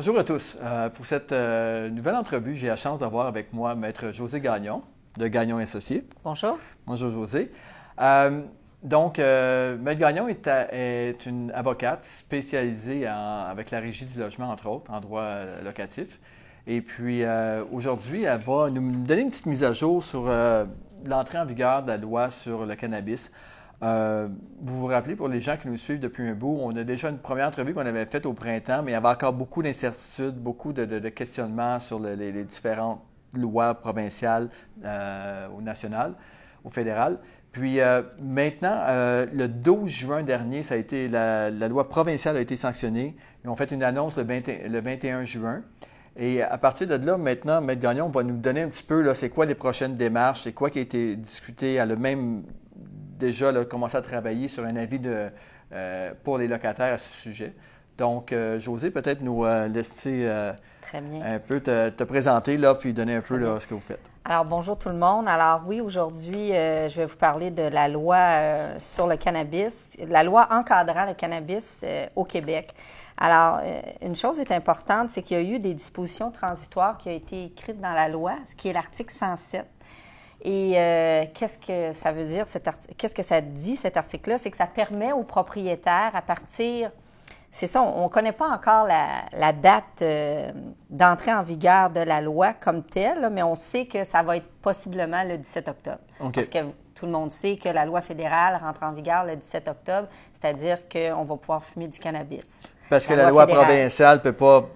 Bonjour à tous. Euh, pour cette euh, nouvelle entrevue, j'ai la chance d'avoir avec moi Maître José Gagnon de Gagnon Associés. Bonjour. Bonjour José. Euh, donc, Maître Gagnon est, est, une avocate spécialisée avec la régie du logement, entre autres, en droit locatif. Et puis, aujourd'hui, elle va nous donner une petite mise à jour sur l'entrée en vigueur de la loi sur le cannabis. Euh, vous vous rappelez, pour les gens qui nous suivent depuis un bout, on a déjà une première entrevue qu'on avait faite au printemps, mais il y avait encore beaucoup d'incertitudes, beaucoup de, questionnements sur les, différentes lois provinciales euh, ou nationales, ou fédérales. Puis euh, maintenant, le 12 juin dernier, ça a été la, loi provinciale a été sanctionnée. Ils ont fait une annonce le, 21 juin. Et à partir de là, maintenant, Maître Gagnon va nous donner un petit peu, c'est quoi les prochaines démarches, c'est quoi qui a été discuté à le même déjà là, commencé à travailler sur un avis de, euh, pour les locataires à ce sujet. Donc, euh, José, peut-être nous euh, laisser un peu te, présenter, là, puis donner un peu ce que vous faites. Alors, bonjour tout le monde. Alors, oui, aujourd'hui, je vais vous parler de la loi sur le cannabis, la loi encadrant le cannabis au Québec. Alors, une chose est importante, c'est qu'il y a eu des dispositions transitoires qui ont été écrites dans la loi, ce qui est l'article 107. Et euh, qu'est-ce que ça veut dire, qu'est-ce que ça dit, cet article-là? C'est que ça permet aux propriétaires, à partir, c'est ça, on ne connaît pas encore la, date euh, d'entrée en vigueur de la loi comme telle, mais on sait que ça va être possiblement le 17 octobre. Parce que tout le monde sait que la loi fédérale rentre en vigueur le 17 octobre, c'est-à-dire qu'on va pouvoir fumer du cannabis. Parce que la loi provinciale ne peut pas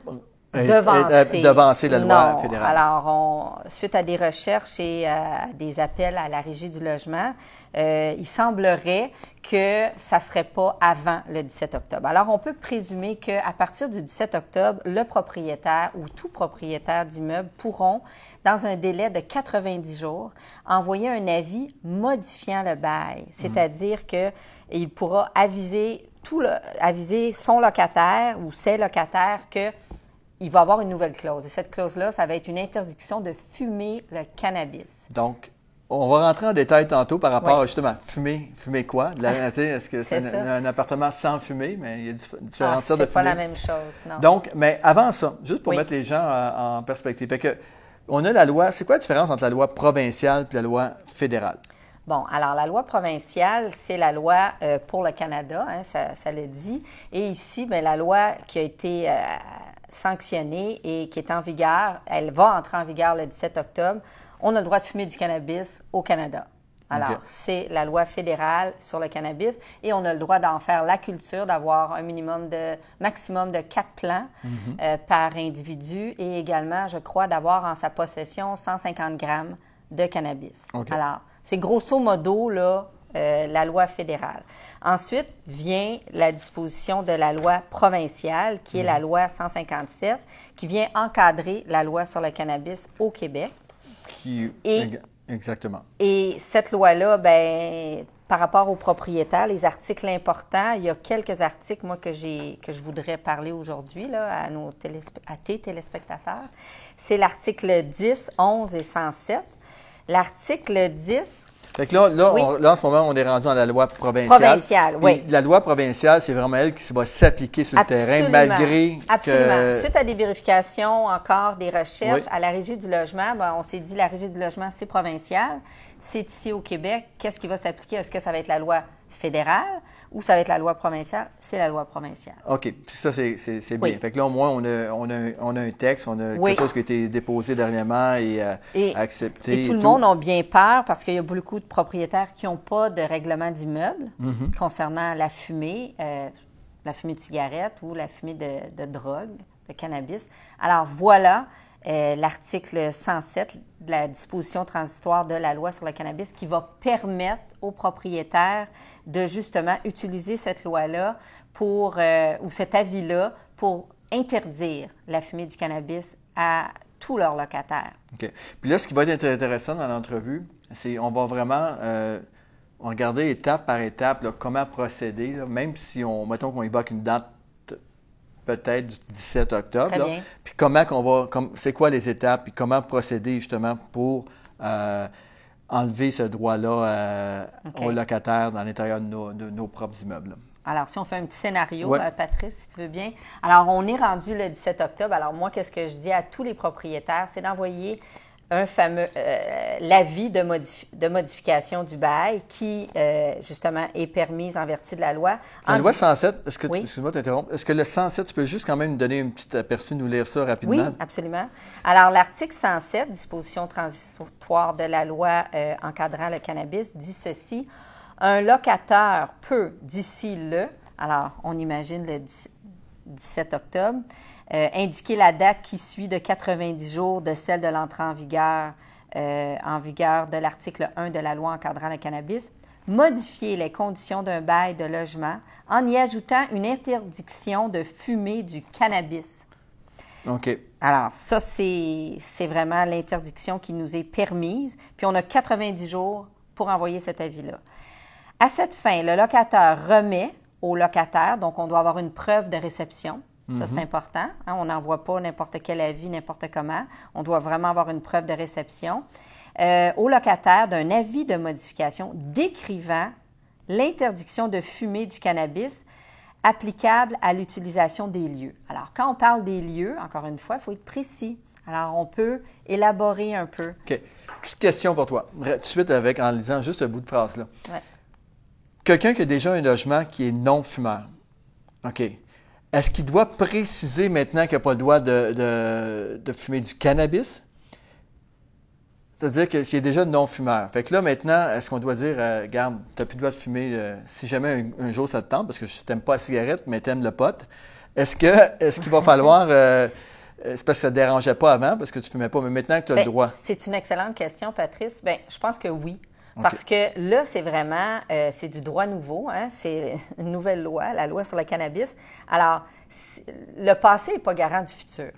devancer, la loi fédérale. Alors, suite à des recherches et à des appels à la régie du logement, euh, il semblerait que ça ne serait pas avant le 17 octobre. Alors, on peut présumer qu'à partir du 17 octobre, le propriétaire ou tout propriétaire d'immeuble pourront, dans un délai de 90 jours, envoyer un avis modifiant le bail, c'est-à-dire mhm. qu'il pourra aviser tout aviser son locataire ou ses locataires que il va avoir une nouvelle clause. Et cette clause-là, ça va être une interdiction de fumer le cannabis. Donc, on va rentrer en détail tantôt par rapport à justement fumer. Fumer quoi? Est-ce que c'est un, appartement sans fumer? Mais il y a différentes ah, sortes de C'est pas la même chose, non. Donc, mais avant ça, juste pour mettre les gens en, perspective, fait que on a la loi. C'est quoi la différence entre la loi provinciale et la loi fédérale? Bon, alors la loi provinciale, c'est la loi euh, pour le Canada, hein, ça, le dit. Et ici, bien, la loi qui a été euh, sanctionnée et qui est en vigueur, elle va entrer en vigueur le 17 octobre, on a le droit de fumer du cannabis au Canada. Alors, c'est la loi fédérale sur le cannabis et on a le droit d'en faire la culture, d'avoir un minimum de, maximum de quatre plants mhm. euh, par individu et également, je crois, d'avoir en sa possession 150 grammes de cannabis. Alors, c'est grosso modo, là, euh, la loi fédérale. Ensuite vient la disposition de la loi provinciale, qui est la mhm. loi 157, qui vient encadrer la loi sur le cannabis au Québec. Qui, exactement. Et cette loi-là, ben, par rapport aux propriétaires, les articles importants, il y a quelques articles, moi, que, j'ai, que je voudrais parler aujourd'hui à, nos à tes téléspectateurs. C'est l'article 10, 11 et 107. L'article 10 fait que là, là, en ce moment, on est rendu dans la loi provinciale. Provinciale, oui. La loi provinciale, c'est vraiment elle qui va s'appliquer sur le terrain, malgré Absolument. Suite à des vérifications, encore des recherches, à la Régie du logement, ben, on s'est dit la Régie du logement, c'est provincial. C'est ici au Québec. Qu'est-ce qui va s'appliquer? Est-ce que ça va être la loi fédérale? Ou ça va être la loi provinciale? C'est la loi provinciale. OK. Ça, c'est bien. Fait que là, au moins, on a, on a, on a un texte, on a quelque chose qui a été déposé dernièrement et, euh, accepté. Et tout, le monde a bien peur parce qu'il y a beaucoup de propriétaires qui n'ont pas de règlement d'immeuble mm-hmm. concernant la fumée, euh, la fumée de cigarette ou la fumée de, de drogue, de cannabis. Alors voilà, euh, l'article 107 de la disposition transitoire de la loi sur le cannabis qui va permettre aux propriétaires de justement utiliser cette loi-là pour, euh, ou cet avis-là pour interdire la fumée du cannabis à tous leurs locataires. OK. Puis là, ce qui va être intéressant dans l'entrevue, c'est on va vraiment euh, regarder étape par étape comment procéder, même si on, mettons qu'on évoque une date peut-être du 17 octobre. Puis comment qu'on va, c'est quoi les étapes, puis comment procéder justement pour euh, enlever ce droit-là euh, aux locataires dans l'intérieur de nos, propres immeubles. Alors, si on fait un petit scénario, Ouais. euh, Patrice, si tu veux bien. Alors, on est rendu le 17 octobre. Alors, moi, qu'est-ce que je dis à tous les propriétaires? C'est d'envoyer un fameux euh, l'avis de, modif- de modification du bail qui, euh, justement, est permise en vertu de la loi. La En- loi 107, est-ce que Oui. excuse-moi est-ce que le 107, tu peux juste quand même nous donner un petit aperçu, nous lire ça rapidement? Oui, absolument. Alors, l'article 107, disposition transitoire de la loi euh, encadrant le cannabis, dit ceci. Un locataire peut, d'ici le, alors on imagine le 10 17 octobre, euh, indiquer la date qui suit de 90 jours de celle de l'entrée en vigueur, euh, en vigueur de l'article 1 de la loi encadrant le cannabis, modifier les conditions d'un bail de logement en y ajoutant une interdiction de fumer du cannabis. OK. Alors, ça, c'est c'est vraiment l'interdiction qui nous est permise. Puis, on a 90 jours pour envoyer cet avis-là. À cette fin, le locataire remet au locataire, donc on doit avoir une preuve de réception. Ça, c'est important. hein. on n'envoie pas n'importe quel avis, n'importe comment. On doit vraiment avoir une preuve de réception. Euh, au locataire d'un avis de modification décrivant l'interdiction de fumer du cannabis applicable à l'utilisation des lieux. Alors, quand on parle des lieux, encore une fois, il faut être précis. Alors, on peut élaborer un peu. OK. Petite question pour toi. Tout de suite, avec, en lisant juste un bout de phrase-là. Ouais. Quelqu'un qui a déjà un logement qui est non-fumeur, OK. Est-ce qu'il doit préciser maintenant qu'il n'a pas le droit de, de- de fumer du cannabis? C'est-à-dire que s'il est déjà non-fumeur. Fait que là, maintenant, est-ce qu'on doit dire, euh, garde, tu n'as plus le droit de fumer euh, si jamais un, un jour ça te tente, parce que je t'aime pas la cigarette, mais t'aimes le pot. Est-ce que est-ce qu'il va falloir. euh, euh, c'est parce que ça ne te dérangeait pas avant, parce que tu ne fumais pas, mais maintenant que tu as le Ben, droit? C'est une excellente question, Patrice. Ben, je pense que oui. Parce que là, c'est vraiment, euh, c'est du droit nouveau, hein? c'est une nouvelle loi, la loi sur le cannabis. Alors, le passé n'est pas garant du futur.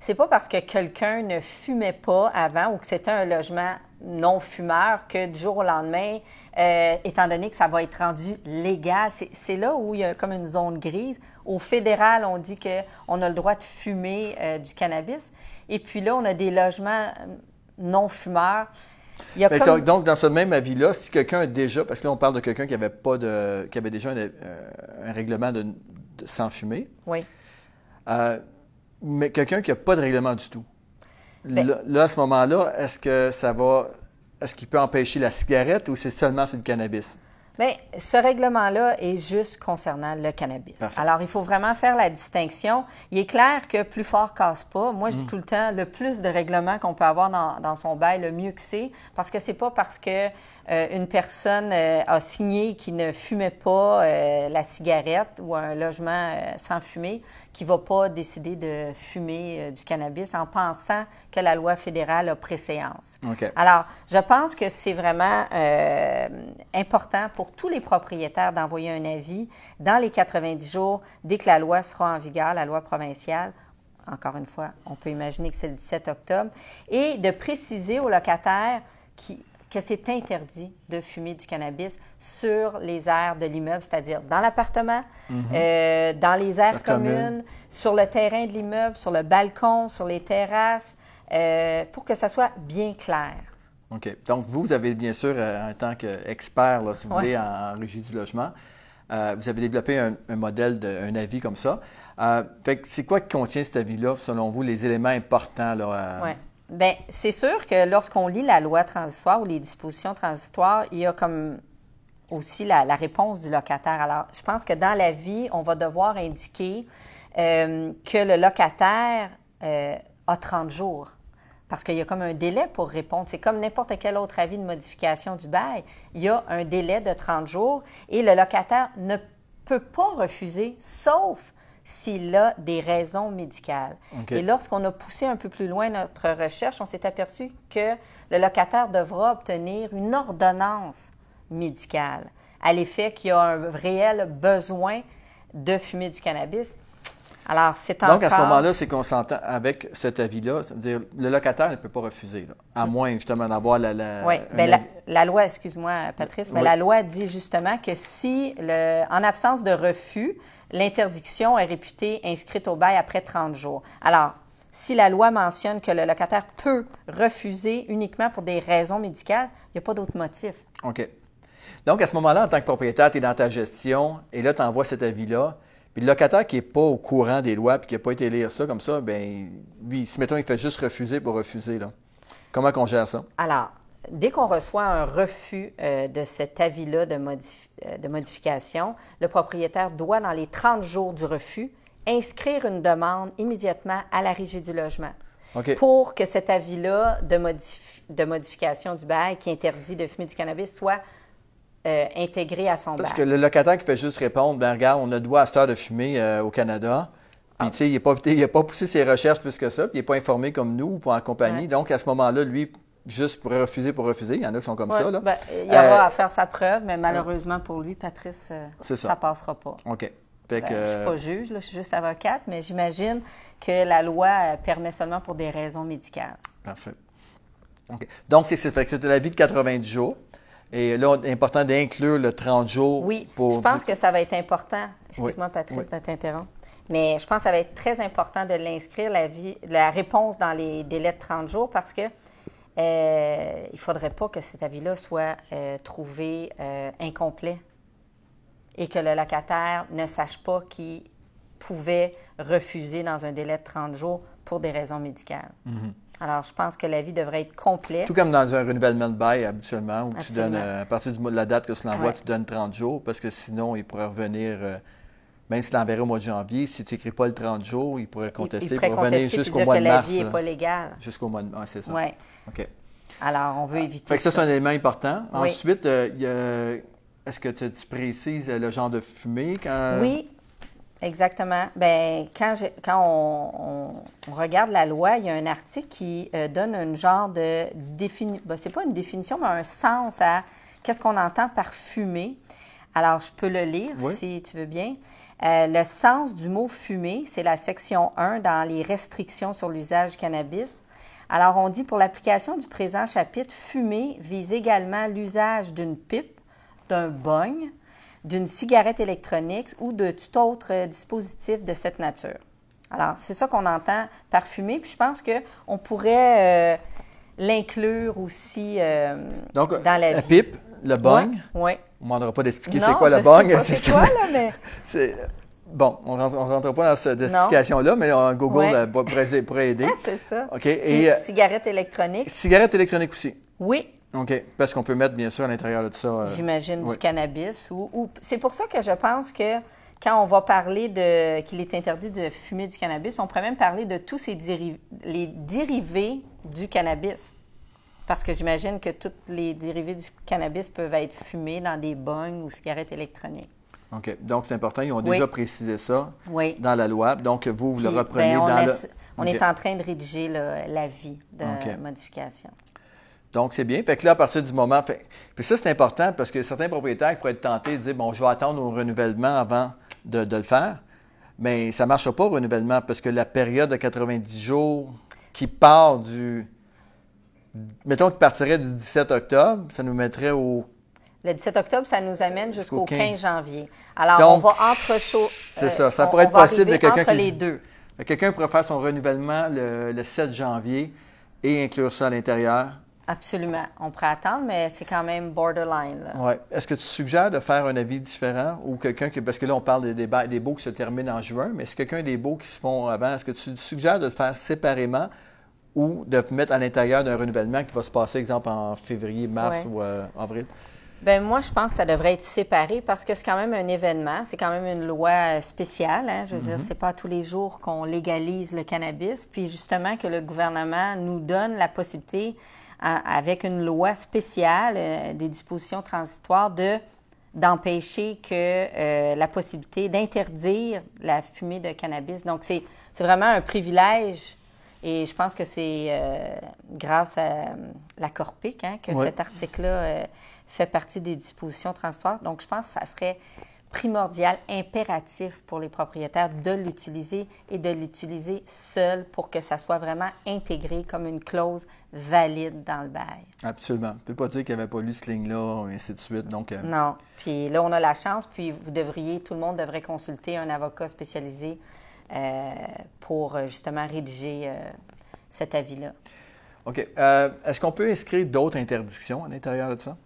C'est pas parce que quelqu'un ne fumait pas avant ou que c'était un logement non fumeur que du jour au lendemain, euh, étant donné que ça va être rendu légal, c'est là où il y a comme une zone grise. Au fédéral, on dit qu'on a le droit de fumer euh, du cannabis. Et puis là, on a des logements non fumeurs. Il y a Mais comme- donc- dans ce même avis-là, si quelqu'un a déjà, parce que là, on parle de quelqu'un qui avait pas de, qui avait déjà un, euh, un règlement de, de- sans fumer, Oui. euh, mais quelqu'un qui n'a pas de règlement du tout. Ben- là, là, à ce moment-là, est-ce que ça va, est-ce qu'il peut empêcher la cigarette ou c'est seulement sur le cannabis? Bien, ce règlement-là est juste concernant le cannabis. Parfait. Alors, il faut vraiment faire la distinction. Il est clair que plus fort casse pas. Moi, je Mm. dis tout le temps, le plus de règlements qu'on peut avoir dans, dans son bail, le mieux que c'est, parce que c'est pas parce que euh, une personne euh, a signé qui ne fumait pas euh, la cigarette ou un logement euh, sans fumer qui va pas décider de fumer euh, du cannabis en pensant que la loi fédérale a préséance. OK. Alors, je pense que c'est vraiment euh, important pour tous les propriétaires d'envoyer un avis dans les 90 jours dès que la loi sera en vigueur, la loi provinciale. Encore une fois, on peut imaginer que c'est le 17 octobre. Et de préciser aux locataires qui- que c'est interdit de fumer du cannabis sur les aires de l'immeuble, c'est-à-dire dans l'appartement, euh, dans les aires commune. communes, sur le terrain de l'immeuble, sur le balcon, sur les terrasses, euh, pour que ça soit bien clair. OK. Donc, vous, vous avez bien sûr, euh, en tant qu'expert, si vous Ouais. voulez, en, régie du logement, euh, vous avez développé un, un modèle, de, un avis comme ça. Euh, fait c'est quoi qui contient cet avis-là, selon vous, les éléments importants? Là, euh, Oui. Bien, c'est sûr que lorsqu'on lit la loi transitoire ou les dispositions transitoires, il y a comme aussi la, la réponse du locataire. Alors, je pense que dans la vie, on va devoir indiquer euh, que le locataire a 30 jours. Parce qu'il y a comme un délai pour répondre. C'est comme n'importe quel autre avis de modification du bail. Il y a un délai de 30 jours et le locataire ne peut pas refuser, sauf s'il a des raisons médicales. Et lorsqu'on a poussé un peu plus loin notre recherche, on s'est aperçu que le locataire devra obtenir une ordonnance médicale à l'effet qu'il y a un réel besoin de fumer du cannabis. Alors, c'est encore... Donc, à ce moment-là, c'est qu'on s'entend avec cet avis-là. C'est-à-dire, le locataire ne peut pas refuser, là, à moins justement d'avoir la. la- Oui, ben, la, loi, excuse-moi, Patrice, mais Oui. la loi dit justement que si, le, en absence de refus, l'interdiction est réputée inscrite au bail après 30 jours. Alors, si la loi mentionne que le locataire peut refuser uniquement pour des raisons médicales, il n'y a pas d'autre motif. OK. Donc, à ce moment-là, en tant que propriétaire, tu es dans ta gestion et là, tu envoies cet avis-là. Puis le locataire qui n'est pas au courant des lois puis qui n'a pas été lire ça comme ça, ben lui, si mettons, il fait juste refuser pour refuser, là. Comment qu'on gère ça? Alors, dès qu'on reçoit un refus euh, de cet avis-là de, euh, de, modification, le propriétaire doit, dans les 30 jours du refus, inscrire une demande immédiatement à la régie du logement. Pour que cet avis-là de, de, modification du bail qui interdit de fumer du cannabis soit euh, intégré à son. Parce que le locataire qui fait juste répondre, ben regarde, on a le droit à cette heure de fumer au Canada. Puis, ah. tu sais, il n'a pas, poussé ses recherches plus que ça, puis il n'est pas informé comme nous ou pour en compagnie. Donc, à ce moment-là, lui, juste pourrait refuser pour refuser. Il y en a qui sont comme ça. Là. Ben, il aura euh, à faire sa preuve, mais malheureusement pour lui, Patrice, euh, ça. ne passera pas. OK. Ben, je ne suis pas juge, je suis juste avocate, mais j'imagine que la loi euh, permet seulement pour des raisons médicales. Parfait. OK. Donc, c'est la vie de 90 jours. Et là, important d'inclure le 30 jours. Oui, je pense que ça va être important. Excuse-moi, Patrice, de t'interrompre. Mais je pense que ça va être très important de l'inscrire, la, la réponse dans les délais de 30 jours, parce que euh, il ne faudrait pas que cet avis-là soit euh, trouvé euh, incomplet et que le locataire ne sache pas qu'il pouvait refuser dans un délai de 30 jours pour des raisons médicales. Mhm. Alors, je pense que l'avis devrait être complet. Tout comme dans un renouvellement de bail habituellement, où tu donnes, à partir du, de la date que tu l'envoies, tu donnes 30 jours, parce que sinon, il pourrait revenir même s'il l'enverrait au mois de janvier, si tu n'écris pas le 30 jours, il pourrait contester il, pour revenir jusqu'au mois de mars. que la vie n'est pas légale. Jusqu'au mois de mars, c'est ça. Oui. OK. Alors, on veut éviter fait que ça. c'est un élément important. Ensuite, euh, est-ce que tu, précises le genre de fumée? Quand... Oui, exactement. Bien, quand, quand on, regarde la loi, il y a un article qui euh, donne un genre de définition. Ben, c'est pas une définition, mais un sens à qu'est-ce qu'on entend par fumée. Alors, je peux le lire si tu veux bien. Euh, le sens du mot fumée, c'est la section 1 dans les restrictions sur l'usage du cannabis. Alors, on dit pour l'application du présent chapitre, fumer vise également l'usage d'une pipe, d'un bong, d'une cigarette électronique ou de tout autre dispositif de cette nature. Alors, c'est ça qu'on entend par fumer. Puis je pense qu'on pourrait euh, l'inclure aussi euh, Donc, dans la, la pipe, le bong? Oui. On ne demandera pas d'expliquer c'est quoi le bong. C'est quoi, là, mais. Bon, on ne rentre pas dans cette explication-là, mais Google euh, pourrait, aider. c'est ça. OK. Et, euh, cigarette électronique. Cigarette électronique aussi. Oui. OK. Parce qu'on peut mettre, bien sûr, à l'intérieur de ça. Euh, J'imagine du cannabis. Ou, C'est pour ça que je pense que quand on va parler de qu'il est interdit de fumer du cannabis, on pourrait même parler de tous ces les dérivés du cannabis. Parce que j'imagine que tous les dérivés du cannabis peuvent être fumés dans des bongs ou cigarettes électroniques. OK. Donc, c'est important. Ils ont déjà précisé ça dans la loi. Donc, vous, vous le ben, reprenez dans le... On est en train de rédiger l'avis de modification. Donc, c'est bien. Fait que là, à partir du moment. Puis ça, c'est important parce que certains propriétaires pourraient être tentés de dire bon, je vais attendre au renouvellement avant de, le faire. Mais ça ne marchera pas au renouvellement parce que la période de 90 jours qui part du mettons qu'il partirait du 17 octobre, ça nous mettrait au. Le 17 octobre, ça nous amène jusqu'au 15. janvier. Alors, on va entre C'est ça. Ça pourrait être possible de quelqu'un qui. les deux. Quelqu'un pourrait faire son renouvellement le, 7 janvier et inclure ça à l'intérieur. Absolument. On pourrait attendre, mais c'est quand même borderline. Oui. Est-ce que tu suggères de faire un avis différent ou quelqu'un qui. Parce que là, on parle des, des, des baux qui se terminent en juin, mais est-ce quelqu'un des baux qui se font avant? Est-ce que tu suggères de le faire séparément ou de mettre à l'intérieur d'un renouvellement qui va se passer, exemple, en février, mars ou euh, avril? Bien, moi, je pense que ça devrait être séparé parce que c'est quand même un événement, c'est quand même une loi spéciale. Hein? Je veux dire, mhm. c'est pas tous les jours qu'on légalise le cannabis. Puis justement, que le gouvernement nous donne la possibilité, avec une loi spéciale, euh, des dispositions transitoires, de d'empêcher que euh, la possibilité d'interdire la fumée de cannabis. Donc, c'est vraiment un privilège et je pense que c'est euh, grâce à la Corpic hein, que cet article-là euh, fait partie des dispositions transitoires. Donc, je pense que ça serait primordial, impératif pour les propriétaires de l'utiliser et de l'utiliser seul pour que ça soit vraiment intégré comme une clause valide dans le bail. Absolument. On ne peut pas dire qu'il n'y avait pas lu ce ligne-là, et ainsi de suite. Donc, Non. Puis là, on a la chance, puis vous devriez, tout le monde devrait consulter un avocat spécialisé euh, pour euh, justement rédiger euh, cet avis-là. OK. Est-ce qu'on peut inscrire d'autres interdictions à l'intérieur de ça?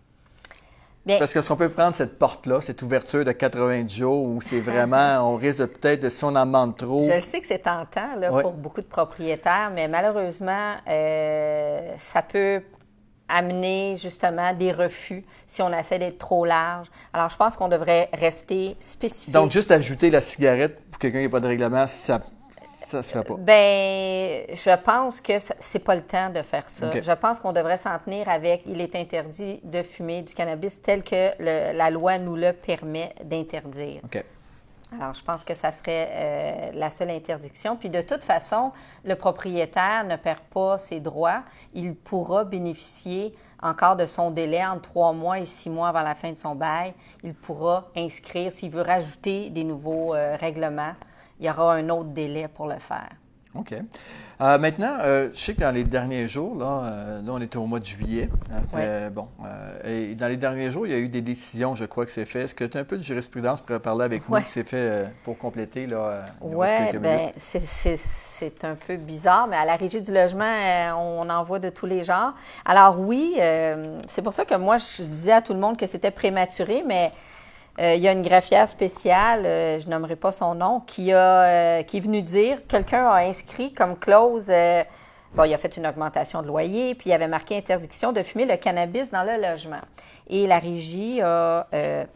Bien, Parce que est-ce qu'on peut prendre cette porte-là, cette ouverture de 90 jours, où c'est vraiment, on risque de peut-être, de- si on en demande trop, Je le sais que c'est tentant là, Ouais. pour beaucoup de propriétaires, mais malheureusement, euh, ça peut amener justement des refus si on essaie d'être trop large. Alors, je pense qu'on devrait rester spécifique. donc juste ajouter la cigarette pour quelqu'un qui n'a pas de règlement, ça ça se fait pas. Ben, je pense que c'est pas le temps de faire ça. Je pense qu'on devrait s'en tenir avec il est interdit de fumer du cannabis tel que le- la loi nous le permet d'interdire. Alors, je pense que ça serait euh, la seule interdiction. Puis, de toute façon, le propriétaire ne perd pas ses droits. Il pourra bénéficier encore de son délai entre trois mois et six mois avant la fin de son bail. Il pourra inscrire, s'il veut rajouter des nouveaux euh, règlements, il y aura un autre délai pour le faire. OK. Euh, maintenant, euh, je sais que dans les derniers jours, là, euh, là on est au mois de juillet. Euh, Bon, euh, et dans les derniers jours, il y a eu des décisions, je crois que c'est fait. Est-ce que tu as un peu de jurisprudence pour parler avec nous qui s'est fait pour compléter? Là, Oui, bien, c'est- un peu bizarre, mais à la Régie du logement, on en voit de tous les genres. Alors oui, c'est pour ça que moi, je disais à tout le monde que c'était prématuré, mais euh, il y a une greffière spéciale, euh, je nommerai pas son nom, qui, a, euh, qui est venue dire, quelqu'un a inscrit comme clause, euh, bon, il a fait une augmentation de loyer, puis il avait marqué interdiction de fumer le cannabis dans le logement. Et la régie a,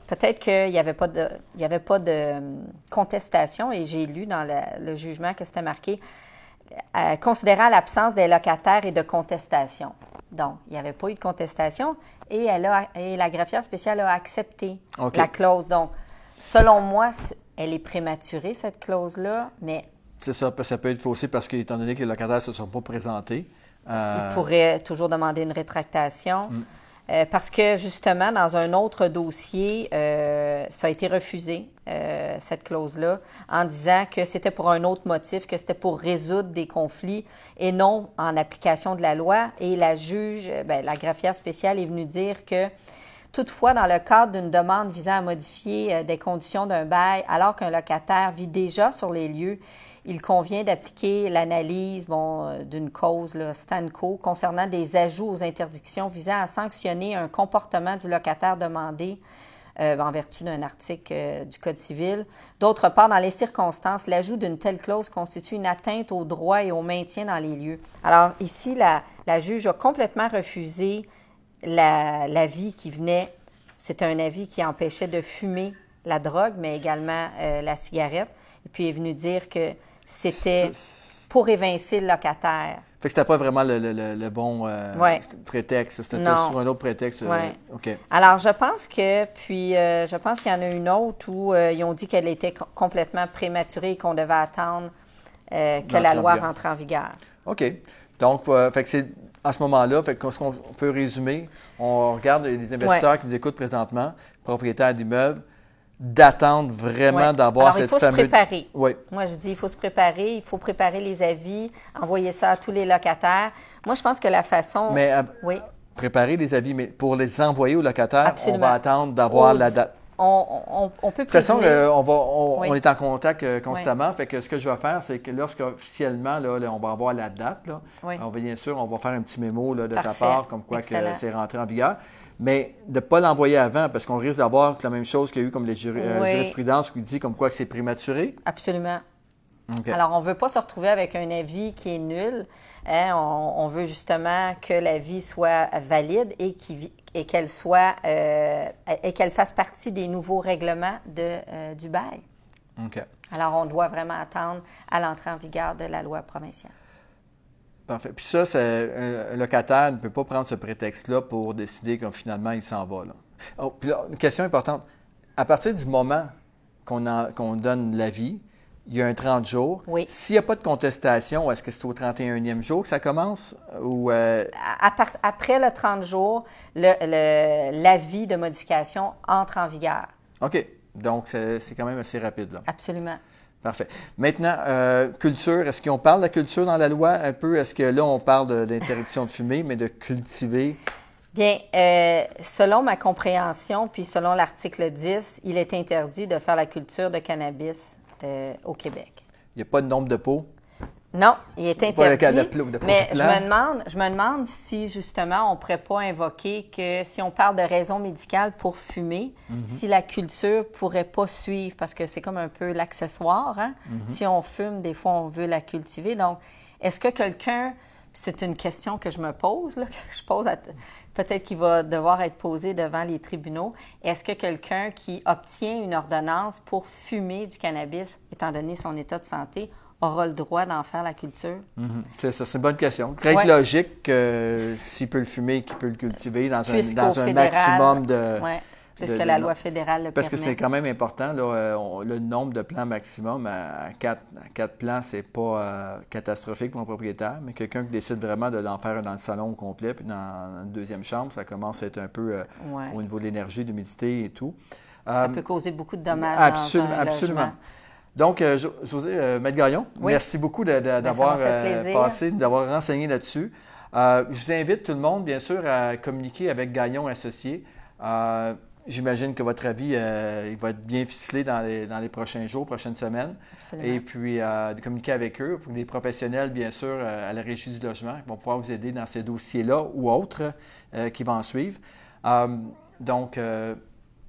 peut-être qu'il n'y avait pas de, il y avait pas de contestation, et j'ai lu dans le, jugement que c'était marqué, considérant l'absence des locataires et de contestation. Donc, il n'y avait pas eu de contestation et, elle a, et la greffière spéciale a accepté la clause. Donc, selon moi, elle est prématurée, cette clause-là, mais C'est ça, ça peut être faussé parce qu'étant donné que les locataires ne se sont pas présentés. euh, il pourrait toujours demander une rétractation. Mm. Euh, parce que justement, dans un autre dossier, euh, ça a été refusé, euh, cette clause-là, en disant que c'était pour un autre motif, que c'était pour résoudre des conflits et non en application de la loi. Et la juge, euh, ben, la greffière spéciale est venue dire que Toutefois, dans le cadre d'une demande visant à modifier euh, des conditions d'un bail, alors qu'un locataire vit déjà sur les lieux, il convient d'appliquer l'analyse bon, euh, d'une cause, Stanco, concernant des ajouts aux interdictions visant à sanctionner un comportement du locataire demandé euh, en vertu d'un article euh, du Code civil. D'autre part, dans les circonstances, l'ajout d'une telle clause constitue une atteinte au droit et au maintien dans les lieux. Alors ici, la, juge a complètement refusé la- l'avis qui venait. C'était un avis qui empêchait de fumer la drogue, mais également la cigarette. Et puis, elle est venue dire que c'était pour évincer le locataire. Fait que c'était pas vraiment le, le- le- le bon euh, Ouais. prétexte. C'était sur un autre prétexte. euh. OK. Alors, je pense que, puis, euh, je pense qu'il y en a une autre où ils ont dit qu'elle était co- complètement prématurée et qu'on devait attendre que la loi rentre en vigueur. OK. Donc, fait que c'est à ce moment-là, fait que ce qu'on on peut résumer, on regarde les investisseurs qui nous écoutent présentement, propriétaires d'immeubles, d'attendre vraiment d'avoir Alors, il cette faut se fameuse... préparer. Oui. Moi, je dis, il faut se préparer, il faut préparer les avis, envoyer ça à tous les locataires. Moi, je pense que la façon... Mais euh, Oui. préparer les avis, mais pour les envoyer aux locataires, Absolument. on va attendre d'avoir la date. On, on- on peut De toute façon, on, va, on, Oui. on est en contact euh, constamment. Fait que ce que je vais faire, c'est que lorsqu'officiellement, là, là, on va avoir la date, là, Oui. on va bien sûr, on va faire un petit mémo là, de ta part, comme quoi que c'est rentré en vigueur. Mais de ne pas l'envoyer avant, parce qu'on risque d'avoir la même chose qu'il y a eu comme les juri- euh, Oui. jurisprudences qui dit comme quoi que c'est prématuré. Absolument. Alors, on ne veut pas se retrouver avec un avis qui est nul. hein. On, on veut justement que l'avis soit valide et qu'elle soit euh, et qu'elle fasse partie des nouveaux règlements de, euh, du bail. OK. Alors, on doit vraiment attendre à l'entrée en vigueur de la loi provinciale. Parfait. Puis ça, c'est, un, un locataire ne peut pas prendre ce prétexte-là pour décider que finalement, il s'en va. Là. Oh, puis là, une question importante. À partir du moment qu'on, en- qu'on donne l'avis, il y a un 30 jours. Oui. S'il n'y a pas de contestation, est-ce que c'est au 31e jour que ça commence? Ou, euh, après le 30 jours, le- le- l'avis de modification entre en vigueur. OK. Donc, c'est, quand même assez rapide. Là. Absolument. Parfait. Maintenant, euh, culture. Est-ce qu'on parle de la culture dans la loi un peu? Est-ce que là, on parle de- d'interdiction de fumer, mais de cultiver? Bien, euh, selon ma compréhension, puis selon l'article 10, il est interdit de faire la culture de cannabis euh, au Québec. Il n'y a pas de nombre de pots? Non, il est interdit. de mais je me, demande, je me demande si justement on ne pourrait pas invoquer que si on parle de raison médicale pour fumer, Mhm. si la culture pourrait pas suivre, parce que c'est comme un peu l'accessoire. hein. Mhm. Si on fume, des fois on veut la cultiver. Donc, est-ce que quelqu'un, c'est une question que je me pose, là, que je pose peut-être qu'il va devoir être posé devant les tribunaux, est-ce que quelqu'un qui obtient une ordonnance pour fumer du cannabis, étant donné son état de santé, aura le droit d'en faire la culture? Mhm. C'est ça, c'est une bonne question. Très Ouais. logique que s'il peut le fumer, qu'il peut le cultiver dans un, dans un fédéral, maximum de. ouais, puisque de- de- la loi fédérale le Parce que c'est quand même important, là, euh, on- le nombre de plans maximum à 4, plans, c'est pas euh, catastrophique pour un propriétaire, mais quelqu'un qui décide vraiment de l'en faire dans le salon au complet, puis dans une deuxième chambre, ça commence à être un peu euh, Ouais. au niveau de l'énergie, de l'humidité et tout. Ça Euh, peut causer beaucoup de dommages absolument, dans un absolument. logement. Donc, Jo- José, Maître Oui. merci beaucoup Ben, d'avoir passé, d'avoir renseigné là-dessus. Je vous invite tout le monde, bien sûr, à communiquer avec Gagnon Associés. Euh, J'imagine que votre avis euh, il va être bien ficelé dans les, dans les prochains jours, prochaines semaines. Absolument. Et puis, euh, de communiquer avec eux, pour des professionnels, bien sûr, euh, à la régie du logement, qui vont pouvoir vous aider dans ces dossiers-là ou autres qui vont en suivre. Donc,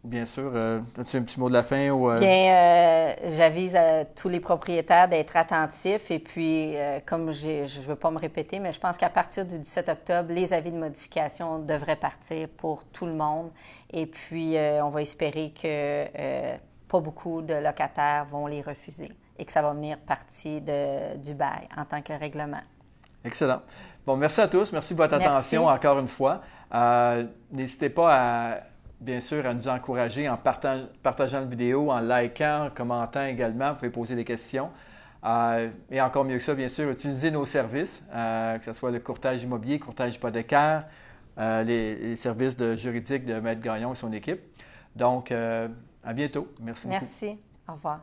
bien sûr, euh, as-tu un petit mot de la fin? Ou, euh, Bien, euh, j'avise à tous les propriétaires d'être attentifs et puis, euh, comme je ne veux pas me répéter, mais je pense qu'à partir du 17 octobre, les avis de modification devraient partir pour tout le monde. Et puis, on va espérer que pas beaucoup de locataires vont les refuser et que ça va venir partie de, du bail en tant que règlement. Excellent. Bon, merci à tous. Merci de votre Merci. attention encore une fois. N'hésitez pas à, bien sûr, à nous encourager en partage- partageant la vidéo, en likant, en commentant également. Vous pouvez poser des questions. Euh, et encore mieux que ça, bien sûr, utilisez nos services, euh, que ce soit le courtage immobilier, courtage hypothécaire, euh, les, les services de de Maître Gagnon et son équipe. Donc, à bientôt. Merci. Merci. Au revoir.